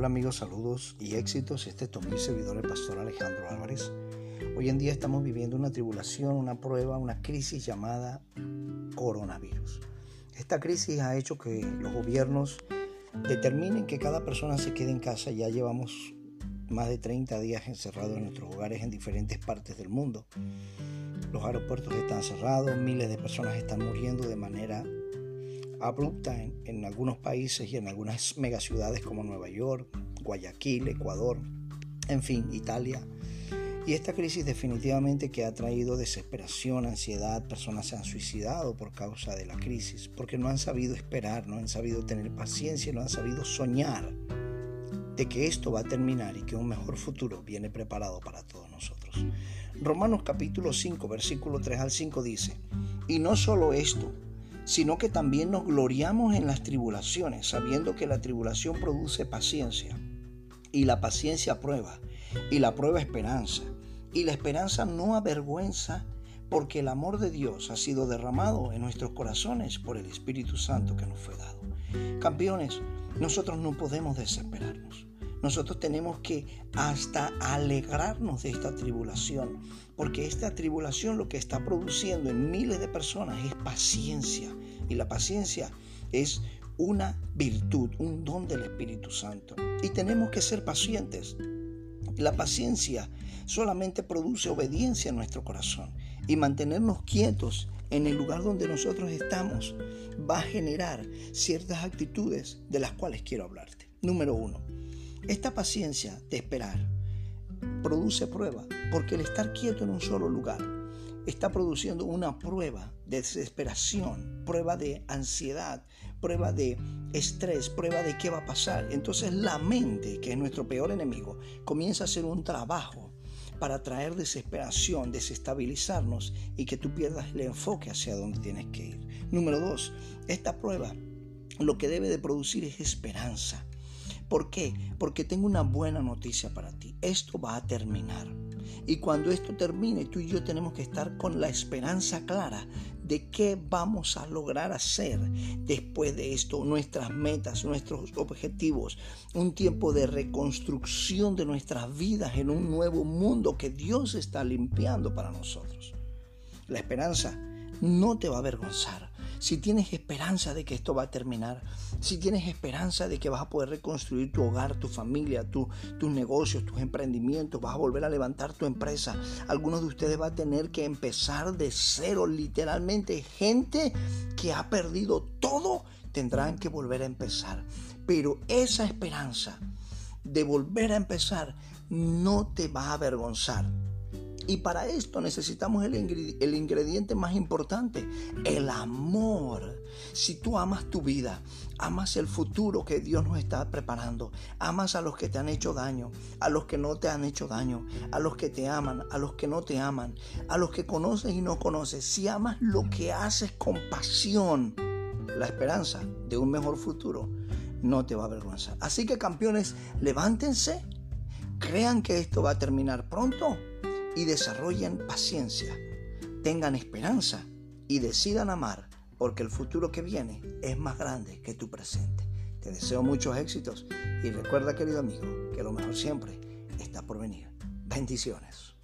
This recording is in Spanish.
amigos? Saludos y éxitos. Este es tu servidor, el pastor Alejandro Álvarez. Hoy en día estamos viviendo una tribulación, una prueba, una crisis llamada coronavirus. Esta crisis ha hecho que los gobiernos determinen que cada persona se quede en casa. Ya llevamos más de 30 días encerrados en nuestros hogares en diferentes partes del mundo. Los aeropuertos están cerrados, miles de personas están muriendo de manera abrupta en, algunos países y en algunas megaciudades como Nueva York, Guayaquil, Ecuador, en fin, Italia. Y esta crisis definitivamente que ha traído desesperación, ansiedad, personas se han suicidado por causa de la crisis, porque no han sabido esperar, no han sabido tener paciencia, no han sabido soñar de que esto va a terminar y que un mejor futuro viene preparado para todos nosotros. Romanos capítulo 5, versículo 3 al 5 dice, y no solo esto, sino que también nos gloriamos en las tribulaciones, sabiendo que la tribulación produce paciencia, y la paciencia prueba, y la prueba esperanza, y la esperanza no avergüenza, porque el amor de Dios ha sido derramado en nuestros corazones por el Espíritu Santo que nos fue dado. Campeones, nosotros no podemos desesperarnos. Nosotros tenemos que hasta alegrarnos de esta tribulación, porque esta tribulación lo que está produciendo en miles de personas es paciencia, y la paciencia es una virtud, un don del Espíritu Santo. Y tenemos que ser pacientes. La paciencia solamente produce obediencia en nuestro corazón y mantenernos quietos en el lugar donde nosotros estamos va a generar ciertas actitudes de las cuales quiero hablarte. Número uno, esta paciencia de esperar produce prueba, porque el estar quieto en un solo lugar está produciendo una prueba de desesperación, prueba de ansiedad, prueba de estrés, prueba de qué va a pasar. Entonces la mente, que es nuestro peor enemigo, comienza a hacer un trabajo para traer desesperación, desestabilizarnos y que tú pierdas el enfoque hacia donde tienes que ir. Número dos, esta prueba lo que debe de producir es esperanza. ¿Por qué? Porque tengo una buena noticia para ti. Esto va a terminar. Y cuando esto termine, tú y yo tenemos que estar con la esperanza clara de qué vamos a lograr hacer después de esto, nuestras metas, nuestros objetivos, un tiempo de reconstrucción de nuestras vidas en un nuevo mundo que Dios está limpiando para nosotros. La esperanza no te va a avergonzar si tienes esperanza de que esto va a terminar, si tienes esperanza de que vas a poder reconstruir tu hogar, tu familia, tus negocios, tus emprendimientos, vas a volver a levantar tu empresa, algunos de ustedes van a tener que empezar de cero, literalmente gente que ha perdido todo, tendrán que volver a empezar. Pero esa esperanza de volver a empezar no te va a avergonzar y para esto necesitamos el, ingrediente más importante, el amor. Si tú amas tu vida, amas el futuro que Dios nos está preparando, amas a los que te han hecho daño, a los que no te han hecho daño, a los que te aman, a los que no te aman, a los que conoces y no conoces, si amas lo que haces con pasión, la esperanza de un mejor futuro no te va a avergonzar. Así que campeones, levántense, crean que esto va a terminar pronto y desarrollen paciencia, tengan esperanza y decidan amar, porque el futuro que viene es más grande que tu presente. Te deseo muchos éxitos y recuerda, querido amigo, que lo mejor siempre está por venir. Bendiciones.